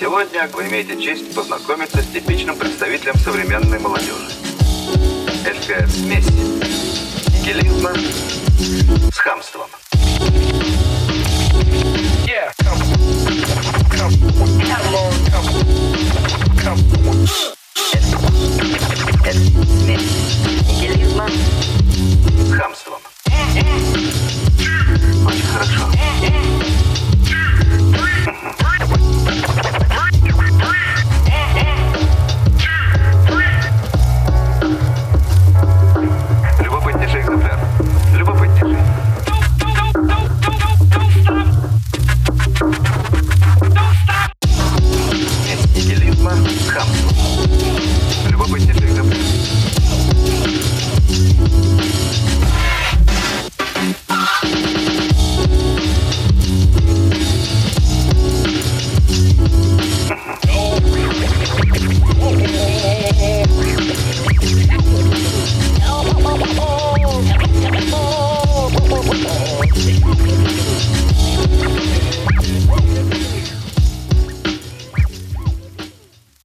Сегодня вы имеете честь познакомиться с типичным представителем современной молодежи. Эдакая смесь нигилизма с хамством. Yeah, come, come, come on, come, come. Это смесь